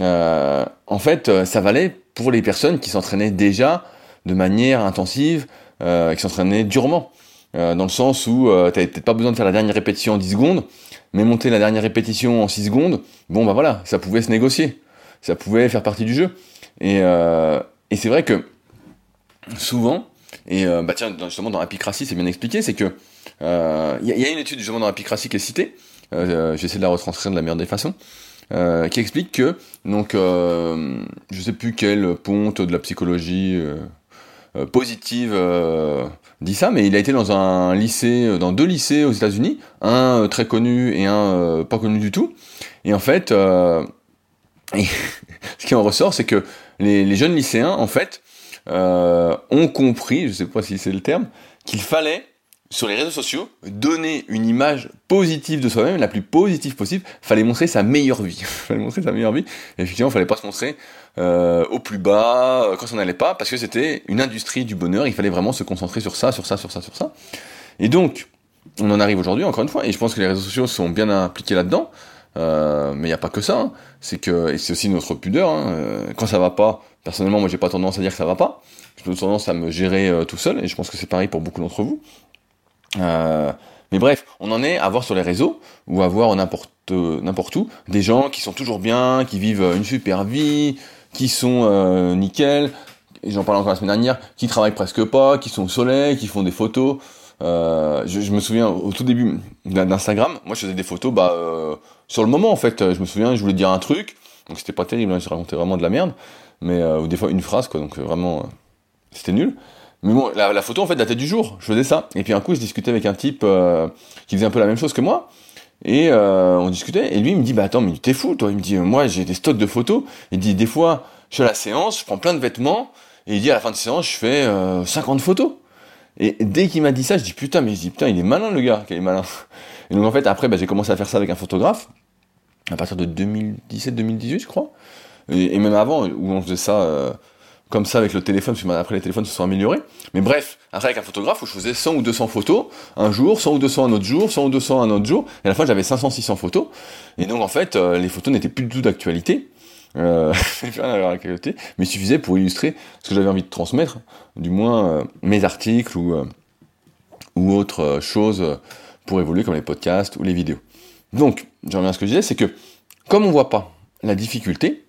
A: euh, en fait, euh, ça valait pour les personnes qui s'entraînaient déjà de manière intensive, euh, qui s'entraînaient durement. Dans le sens où euh, t'avais peut-être pas besoin de faire la dernière répétition en 10 secondes, mais monter la dernière répétition en 6 secondes, bon bah voilà, ça pouvait se négocier, ça pouvait faire partie du jeu. Et c'est vrai que souvent, et euh, bah tiens, justement dans Apicratie c'est bien expliqué, c'est que il euh, y, y, a une étude justement dans Apicratie qui est citée, euh, j'essaie de la retranscrire de la meilleure des façons, euh, qui explique que, donc, euh, je sais plus quelle ponte de la psychologie euh, positive dit ça, mais il a été dans un lycée, dans deux lycées aux États-Unis, un très connu et un pas connu du tout, et en fait, ce qui en ressort, c'est que les, jeunes lycéens, en fait, ont compris, je sais pas si c'est le terme, qu'il fallait sur les réseaux sociaux, donner une image positive de soi-même, la plus positive possible, fallait montrer sa meilleure vie. fallait montrer sa meilleure vie. Et effectivement, fallait pas se montrer euh, au plus bas, euh, quand ça n'allait pas, parce que c'était une industrie du bonheur, il fallait vraiment se concentrer sur ça, sur ça, sur ça, sur ça. Et donc, on en arrive aujourd'hui, encore une fois, et je pense que les réseaux sociaux sont bien impliqués là-dedans, euh, mais il n'y a pas que ça, hein. c'est que, et c'est aussi notre pudeur, hein. Euh, quand ça va pas, personnellement, moi j'ai pas tendance à dire que ça va pas, j'ai tendance à me gérer euh, tout seul, et je pense que c'est pareil pour beaucoup d'entre vous. Euh, mais bref, on en est à voir sur les réseaux ou à voir n'importe n'importe où des gens qui sont toujours bien, qui vivent une super vie, qui sont euh, nickel. J'en parlais encore la semaine dernière, qui travaillent presque pas, qui sont au soleil, qui font des photos. Euh, je, me souviens au tout début d'Instagram, moi je faisais des photos bah, euh, sur le moment en fait. Je me souviens, je voulais dire un truc, donc c'était pas terrible, hein, je racontais vraiment de la merde, mais euh, ou des fois une phrase quoi, donc vraiment c'était nul. Mais bon, la, photo en fait datait du jour, je faisais ça. Et puis un coup, je discutais avec un type euh, qui faisait un peu la même chose que moi. Et euh, on discutait, et lui il me dit, bah attends, mais t'es fou toi. Il me dit, moi j'ai des stocks de photos. Il dit, des fois, je fais la séance, je prends plein de vêtements, et il dit, à la fin de séance, je fais euh, 50 photos. Et dès qu'il m'a dit ça, je dis, putain, mais je dis, putain, il est malin le gars, qu'il est malin. Et donc en fait, après, bah, j'ai commencé à faire ça avec un photographe, à partir de 2017-2018, je crois. Et, même avant, où on faisait ça euh, comme ça avec le téléphone, parce que après les téléphones se sont améliorés. Mais bref, après avec un photographe où je faisais 100 ou 200 photos un jour, 100 ou 200 un autre jour, 100 ou 200 un autre jour, et à la fin j'avais 500, 600 photos. Et donc en fait, euh, les photos n'étaient plus du tout d'actualité. Euh, mais il suffisait pour illustrer ce que j'avais envie de transmettre, du moins euh, mes articles ou, ou autres choses pour évoluer comme les podcasts ou les vidéos. Donc, j'en reviens à ce que je disais, c'est que comme on voit pas la difficulté,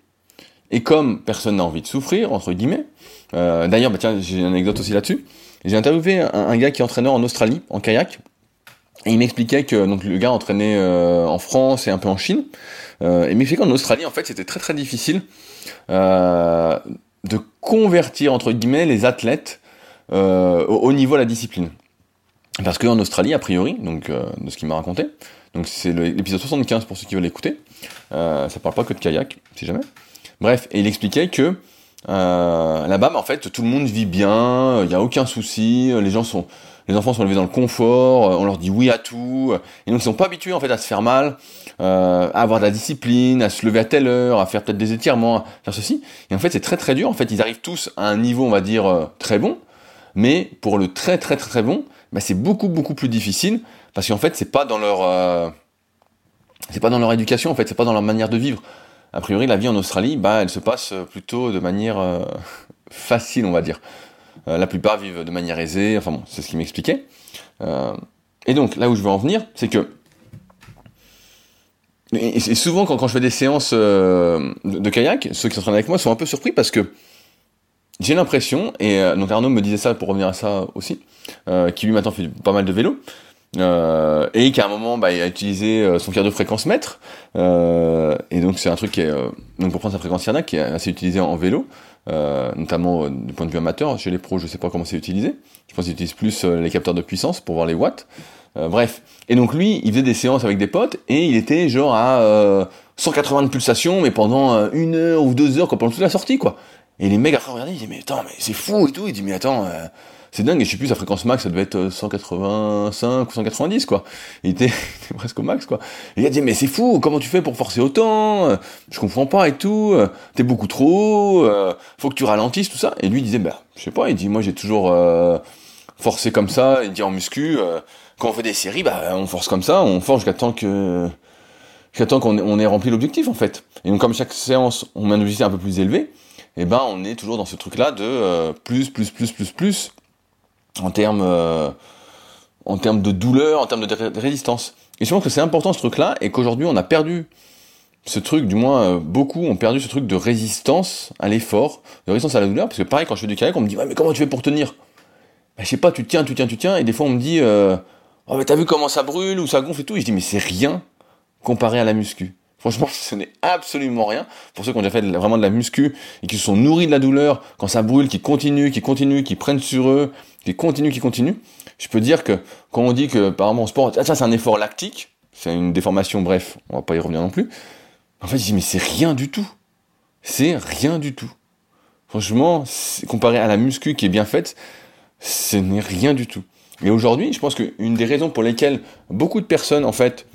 A: et comme personne n'a envie de souffrir, entre guillemets, euh, d'ailleurs, bah j'ai une anecdote aussi là-dessus. J'ai interviewé un, gars qui est entraîneur en Australie, en kayak, et il m'expliquait que donc le gars entraînait euh, en France et un peu en Chine. Euh, et il m'expliquait qu'en Australie, en fait, c'était très très difficile de convertir entre guillemets les athlètes au, au, niveau de la discipline. Parce qu'en Australie, a priori, donc de ce qu'il m'a raconté, donc c'est l'épisode 75 pour ceux qui veulent l'écouter, ça parle pas que de kayak, si jamais. Bref, et il expliquait que là-bas, en fait, tout le monde vit bien, il n'y a aucun souci, les gens sont, les enfants sont élevés dans le confort, on leur dit oui à tout, et donc ils sont pas habitués en fait à se faire mal, euh, à avoir de la discipline, à se lever à telle heure, à faire peut-être des étirements, à faire ceci. Et en fait, c'est très très dur. En fait, ils arrivent tous à un niveau, on va dire, euh, très bon, mais pour le très très très très bon, bah, c'est beaucoup beaucoup plus difficile parce qu'en fait, c'est pas dans leur euh, c'est pas dans leur éducation, en fait, c'est pas dans leur manière de vivre. A priori, la vie en Australie, bah, elle se passe plutôt de manière facile, on va dire. la plupart vivent de manière aisée. Enfin bon, c'est ce qu'il m'expliquait. et donc, là où je veux en venir, c'est que et, souvent, quand, je fais des séances euh, de, kayak, ceux qui s'entraînent avec moi sont un peu surpris parce que j'ai l'impression, et euh, donc Arnaud me disait ça pour revenir à ça aussi, euh, qui lui maintenant fait pas mal de vélo, euh, et qu'à un moment bah, il a utilisé euh, son cardio fréquence mètre, et donc c'est un truc qui est, donc pour prendre sa fréquence cardiaque, qui est assez utilisé en, vélo, notamment du point de vue amateur, chez les pros je sais pas comment c'est utilisé, je pense qu'ils utilisent plus les capteurs de puissance pour voir les watts, euh, bref. Et donc lui, il faisait des séances avec des potes et il était genre à 180 euh, de pulsations, mais pendant euh, une heure ou deux heures, quoi, pendant toute la sortie, quoi. Et les mecs regardaient, ils disaient mais attends, mais c'est fou et tout. Il dit mais attends, c'est dingue. Et je sais plus sa fréquence max, ça devait être 185 ou 190, quoi. Il était, presque au max, quoi. Il a dit mais c'est fou, comment tu fais pour forcer autant? Je comprends pas et tout. T'es beaucoup trop haut. faut que tu ralentisses tout ça. Et lui il disait bah je sais pas. Il dit moi j'ai toujours forcé comme ça. Il dit en muscu quand on fait des séries, bah, on force comme ça, on force jusqu'à temps que, jusqu'à qu'on on ait rempli l'objectif, en fait. Et donc, comme chaque séance, on met un objectif un peu plus élevé, et eh ben, on est toujours dans ce truc-là de euh, plus, plus, plus, plus, plus, en termes, euh, en termes de douleur, en termes de, résistance. Et je pense que c'est important ce truc-là, et qu'aujourd'hui, on a perdu ce truc, du moins euh, beaucoup ont perdu ce truc de résistance à l'effort, de résistance à la douleur, parce que pareil, quand je fais du kayak, on me dit, mais comment tu fais pour tenir? Bah, Je sais pas, tu tiens, tu tiens, tu tiens, et des fois on me dit, oh mais t'as vu comment ça brûle ou ça gonfle et tout? Et je dis mais c'est rien comparé à la muscu. Franchement, ce n'est absolument rien. Pour ceux qui ont déjà fait vraiment de la muscu et qui se sont nourris de la douleur, quand ça brûle, qui continuent, qui continuent, qui prennent sur eux, qui continuent, qui continuent, je peux dire que quand on dit que par exemple en sport, ah, ça c'est un effort lactique, c'est une déformation, bref, on va pas y revenir non plus. En fait, je dis mais c'est rien du tout. C'est rien du tout. Franchement, comparé à la muscu qui est bien faite, ce n'est rien du tout. Et aujourd'hui, je pense qu'une des raisons pour lesquelles beaucoup de personnes, en fait,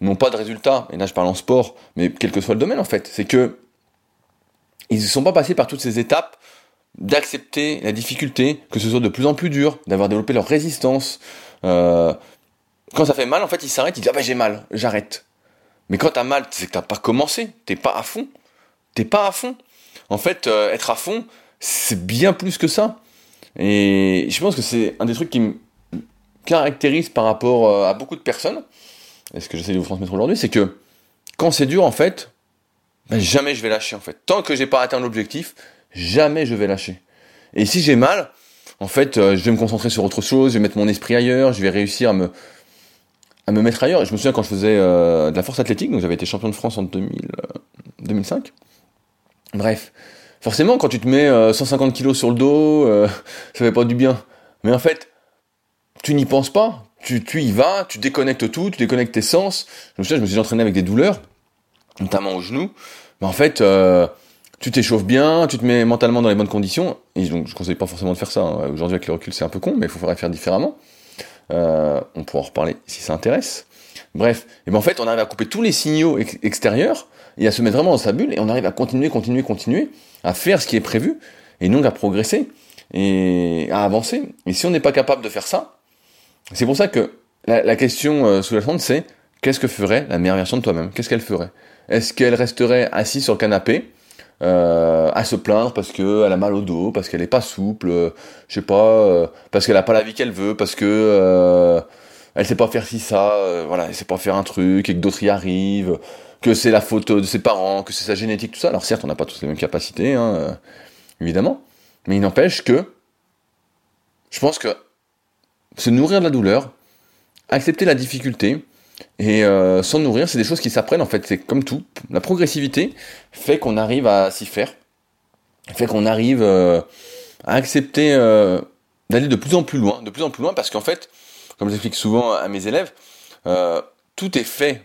A: n'ont pas de résultats, et là je parle en sport, mais quel que soit le domaine, en fait, c'est que ils ne sont pas passés par toutes ces étapes d'accepter la difficulté, que ce soit de plus en plus dur, d'avoir développé leur résistance. Euh, quand ça fait mal, en fait, ils s'arrêtent, ils disent ah ben j'ai mal, j'arrête. Mais quand t'as mal, c'est que t'as pas commencé, t'es pas à fond, t'es pas à fond. En fait, euh, être à fond, c'est bien plus que ça. Et je pense que c'est un des trucs qui me caractérise par rapport euh, à beaucoup de personnes, et ce que j'essaie de vous transmettre aujourd'hui, c'est que quand c'est dur, en fait, ben jamais je vais lâcher, en fait. Tant que j'ai pas atteint l'objectif, jamais je vais lâcher. Et si j'ai mal, en fait, euh, je vais me concentrer sur autre chose, je vais mettre mon esprit ailleurs, je vais réussir à me, à me mettre ailleurs. Je me souviens quand je faisais euh, de la force athlétique, donc j'avais été champion de France en 2000, 2005. Bref, forcément, quand tu te mets 150 kilos sur le dos, ça fait pas du bien. Mais en fait, tu n'y penses pas, tu, tu y vas, tu déconnectes tout, tu déconnectes tes sens. Je me souviens, je me suis entraîné avec des douleurs, notamment au genou. Mais en fait, euh, tu t'échauffes bien, tu te mets mentalement dans les bonnes conditions. Et donc, je ne conseille pas forcément de faire ça. Hein. Aujourd'hui, avec le recul, c'est un peu con, mais il faudrait faire différemment. Euh, on pourra en reparler si ça intéresse. Bref, et ben en fait, on arrive à couper tous les signaux extérieurs et à se mettre vraiment dans sa bulle et on arrive à continuer, continuer, continuer, à faire ce qui est prévu et donc à progresser et à avancer. Et si on n'est pas capable de faire ça, c'est pour ça que la, question euh, sous-jacente, c'est qu'est-ce que ferait la meilleure version de toi-même? Qu'est-ce qu'elle ferait? Est-ce qu'elle resterait assise sur le canapé euh, à se plaindre parce qu'elle a mal au dos, parce qu'elle est pas souple, euh, je sais pas, euh, parce qu'elle a pas la vie qu'elle veut, parce que elle sait pas faire ci ça, voilà, elle sait pas faire un truc et que d'autres y arrivent, que c'est la faute de ses parents, que c'est sa génétique, tout ça. Alors certes, on n'a pas tous les mêmes capacités, hein, évidemment, mais il n'empêche que je pense que se nourrir de la douleur, accepter la difficulté, et euh, s'en nourrir, c'est des choses qui s'apprennent en fait, c'est comme tout. La progressivité fait qu'on arrive à s'y faire, fait qu'on arrive euh, à accepter euh, d'aller de plus en plus loin, de plus en plus loin, parce qu'en fait, comme j'explique souvent à mes élèves, euh, tout est fait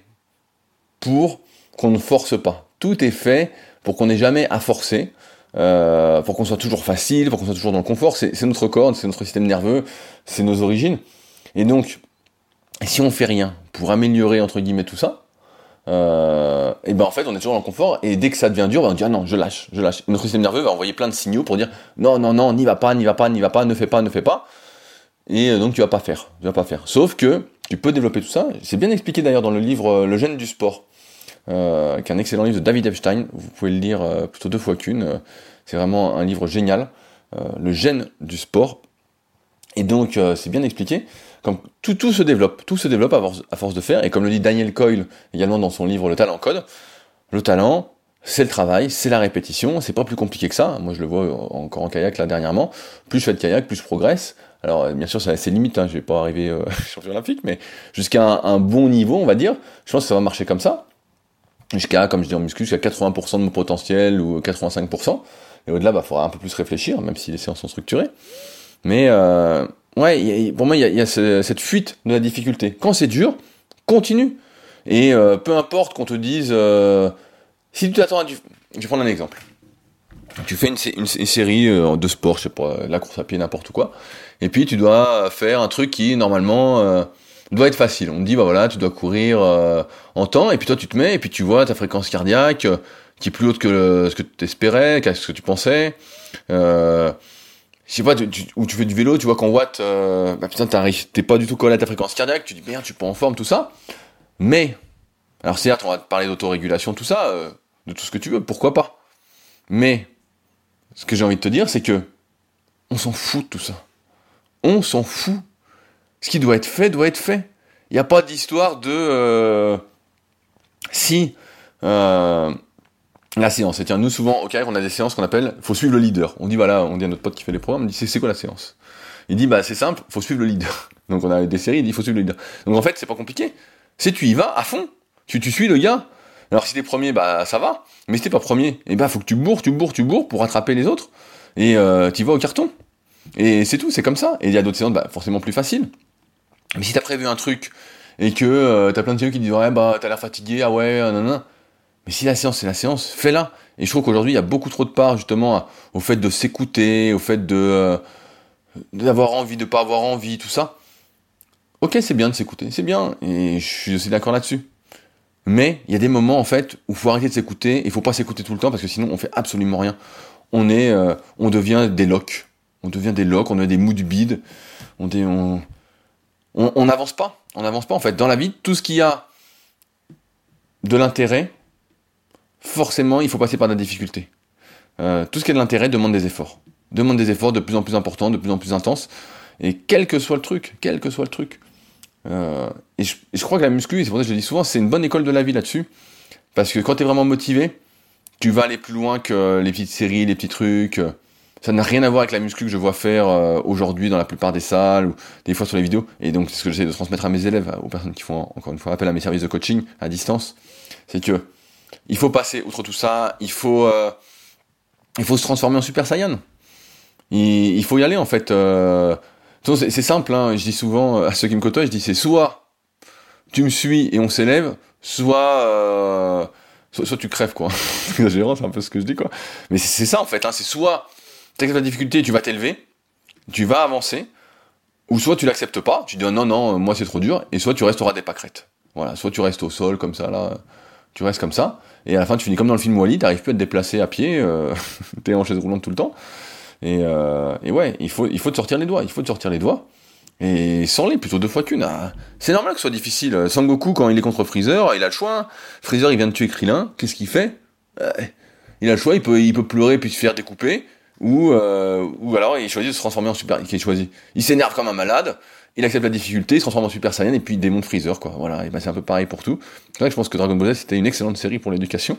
A: pour qu'on ne force pas. Tout est fait pour qu'on n'ait jamais à forcer, pour qu'on soit toujours facile, pour qu'on soit toujours dans le confort. C'est notre corps, c'est notre système nerveux, c'est nos origines. Et donc, si on fait rien pour améliorer entre guillemets tout ça, euh, et ben en fait on est toujours dans le confort et dès que ça devient dur, ben on dit ah non je lâche, je lâche. notre système nerveux va envoyer plein de signaux pour dire non non non n'y va pas, n'y va pas, n'y va pas, ne fais pas, ne fais pas. Et euh, donc tu vas pas faire, tu vas pas faire. Sauf que tu peux développer tout ça. C'est bien expliqué d'ailleurs dans le livre euh, Le gène du sport, qui est un excellent livre de David Epstein. Vous pouvez le lire plutôt deux fois qu'une. C'est vraiment un livre génial. le gène du sport. Et donc c'est bien expliqué. Comme tout, tout se développe, tout se développe à force, à force de faire. Et comme le dit Daniel Coyle également dans son livre Le talent code, le talent, c'est le travail, c'est la répétition, c'est pas plus compliqué que ça. Moi je le vois encore en kayak là dernièrement. Plus je fais de kayak, plus je progresse. Alors euh, bien sûr, c'est assez limite, hein, je vais pas arriver euh, champion olympique, mais jusqu'à un, bon niveau, on va dire, je pense que ça va marcher comme ça. Jusqu'à, comme je dis en muscu, jusqu'à 80% de mon potentiel ou 85%. Et au-delà, bah, faudra un peu plus réfléchir, même si les séances sont structurées. Mais euh, ouais, pour moi, il y a, cette fuite de la difficulté. Quand c'est dur, continue. Et euh, peu importe qu'on te dise, euh, si tu t'attends à du... Je vais prendre un exemple. Tu fais une, série de sport, je sais pas, la course à pied, n'importe quoi et puis tu dois faire un truc qui normalement euh, doit être facile. On te dit bah voilà, tu dois courir euh, en temps, et puis toi tu te mets, et puis tu vois ta fréquence cardiaque euh, qui est plus haute que ce que tu espérais, que ce que tu pensais. Euh, je sais pas, tu, tu, fais du vélo, tu vois qu'en watts, euh, bah putain, t'es pas du tout collé à ta fréquence cardiaque, tu dis merde, tu peux en forme, tout ça. Mais, alors certes, on va te parler d'autorégulation, tout ça, euh, de tout ce que tu veux, pourquoi pas. Mais, ce que j'ai envie de te dire, c'est que on s'en fout de tout ça on s'en fout. Ce qui doit être fait, doit être fait. Il n'y a pas d'histoire de... Euh, si... La séance. Et tiens, nous souvent, au carré, on a des séances qu'on appelle, faut suivre le leader. On dit voilà, on dit à notre pote qui fait les programmes, on dit c'est quoi la séance? Il dit bah c'est simple, faut suivre le leader. Donc on a des séries, il dit faut suivre le leader. Donc en fait c'est pas compliqué. Si tu y vas à fond, tu, tu suis le gars. Alors si t'es premier, bah ça va. Mais si t'es pas premier, et eh bah faut que tu bourres, tu bourres, tu bourres pour rattraper les autres. Et euh, tu vas au carton. Et c'est tout, c'est comme ça. Et il y a d'autres séances, bah, forcément plus faciles. Mais si t'as prévu un truc et que euh, t'as plein de séances qui disent ouais bah t'as l'air fatigué, ah ouais, non. Mais si la séance c'est la séance, fais-la. Et je trouve qu'aujourd'hui il y a beaucoup trop de part justement au fait de s'écouter, au fait de euh, d'avoir envie, de pas avoir envie, tout ça. Ok, c'est bien de s'écouter, c'est bien, et je suis aussi d'accord là-dessus. Mais il y a des moments en fait où faut arrêter de s'écouter, il faut pas s'écouter tout le temps parce que sinon on fait absolument rien. On est, euh, on devient des locs on devient des locs, on devient des mous du bide, on on n'avance pas, on n'avance pas en fait. Dans la vie, tout ce qui a de l'intérêt, forcément, il faut passer par la difficulté. Euh, tout ce qui a de l'intérêt demande des efforts, demande des efforts de plus en plus importants, de plus en plus intenses, et quel que soit le truc, quel que soit le truc. Euh, et, je, je, crois que la muscu, c'est pour ça que je le dis souvent, c'est une bonne école de la vie là-dessus, parce que quand tu es vraiment motivé, tu vas aller plus loin que les petites séries, les petits trucs. Ça n'a rien à voir avec la muscu que je vois faire euh, aujourd'hui dans la plupart des salles ou des fois sur les vidéos. Et donc, c'est ce que j'essaie de transmettre à mes élèves, aux personnes qui font encore une fois appel à mes services de coaching à distance. C'est que il faut passer outre tout ça. Il faut, euh, il faut se transformer en Super Saiyan. Il, faut y aller en fait. Euh... C'est simple. Hein, je dis souvent à ceux qui me côtoient, je dis c'est soit tu me suis et on s'élève, soit euh, soit, tu crèves quoi. c'est un peu ce que je dis quoi. Mais c'est ça en fait. Hein, c'est soit t'acceptes la difficulté, tu vas t'élever, tu vas avancer, ou soit tu l'acceptes pas, tu dis non, non, moi c'est trop dur, et soit tu resteras des pâquerettes. Voilà, soit tu restes au sol comme ça, là, tu restes comme ça, et à la fin tu finis comme dans le film Wally, t'arrives plus à te déplacer à pied, euh, t'es en chaise roulante tout le temps, et, euh, et ouais, il faut, il faut te sortir les doigts, il faut te sortir les doigts, et sans les, plutôt deux fois qu'une. Ah, c'est normal que ce soit difficile. Sangoku, quand il est contre Freezer, il a le choix. Freezer, il vient de tuer Krillin, qu'est-ce qu'il fait? Euh, Il a le choix, il peut, il peut pleurer puis se faire découper, ou euh, ou alors il choisit de se transformer en super choisit il s'énerve comme un malade il accepte la difficulté il se transforme en super saiyan et puis il démonte Freezer quoi. Voilà et ben c'est un peu pareil pour tout. Là je pense que Dragon Ball Z c'était une excellente série pour l'éducation.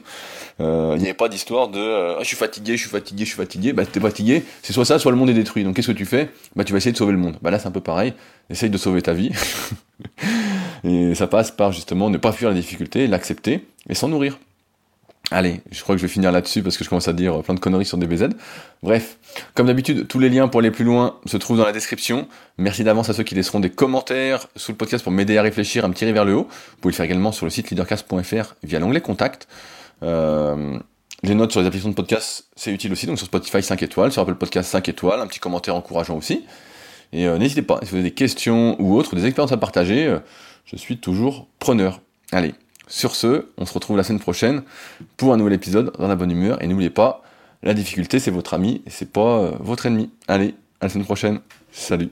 A: Euh, il n'y avait pas d'histoire de euh, je suis fatigué je suis fatigué je suis fatigué. Bah t'es fatigué c'est soit ça soit le monde est détruit. Donc qu'est-ce que tu fais? Bah tu vas essayer de sauver le monde. Bah là c'est un peu pareil. Essaye de sauver ta vie. Et ça passe par justement ne pas fuir la difficulté l'accepter et s'en nourrir Allez, je crois que je vais finir là-dessus parce que je commence à dire plein de conneries sur DBZ. Bref, comme d'habitude, tous les liens pour aller plus loin se trouvent dans la description. Merci d'avance à ceux qui laisseront des commentaires sous le podcast pour m'aider à réfléchir, à me tirer vers le haut. Vous pouvez le faire également sur le site leadercast.fr via l'onglet contact. Euh, les notes sur les applications de podcast, c'est utile aussi. Donc sur Spotify 5 étoiles, sur Apple Podcast 5 étoiles, un petit commentaire encourageant aussi. Et euh, n'hésitez pas, si vous avez des questions ou autres, des expériences à partager, euh, je suis toujours preneur. Allez, sur ce, on se retrouve la semaine prochaine pour un nouvel épisode dans la bonne humeur. Et n'oubliez pas, la difficulté c'est votre ami et c'est pas euh, votre ennemi. Allez, à la semaine prochaine. Salut.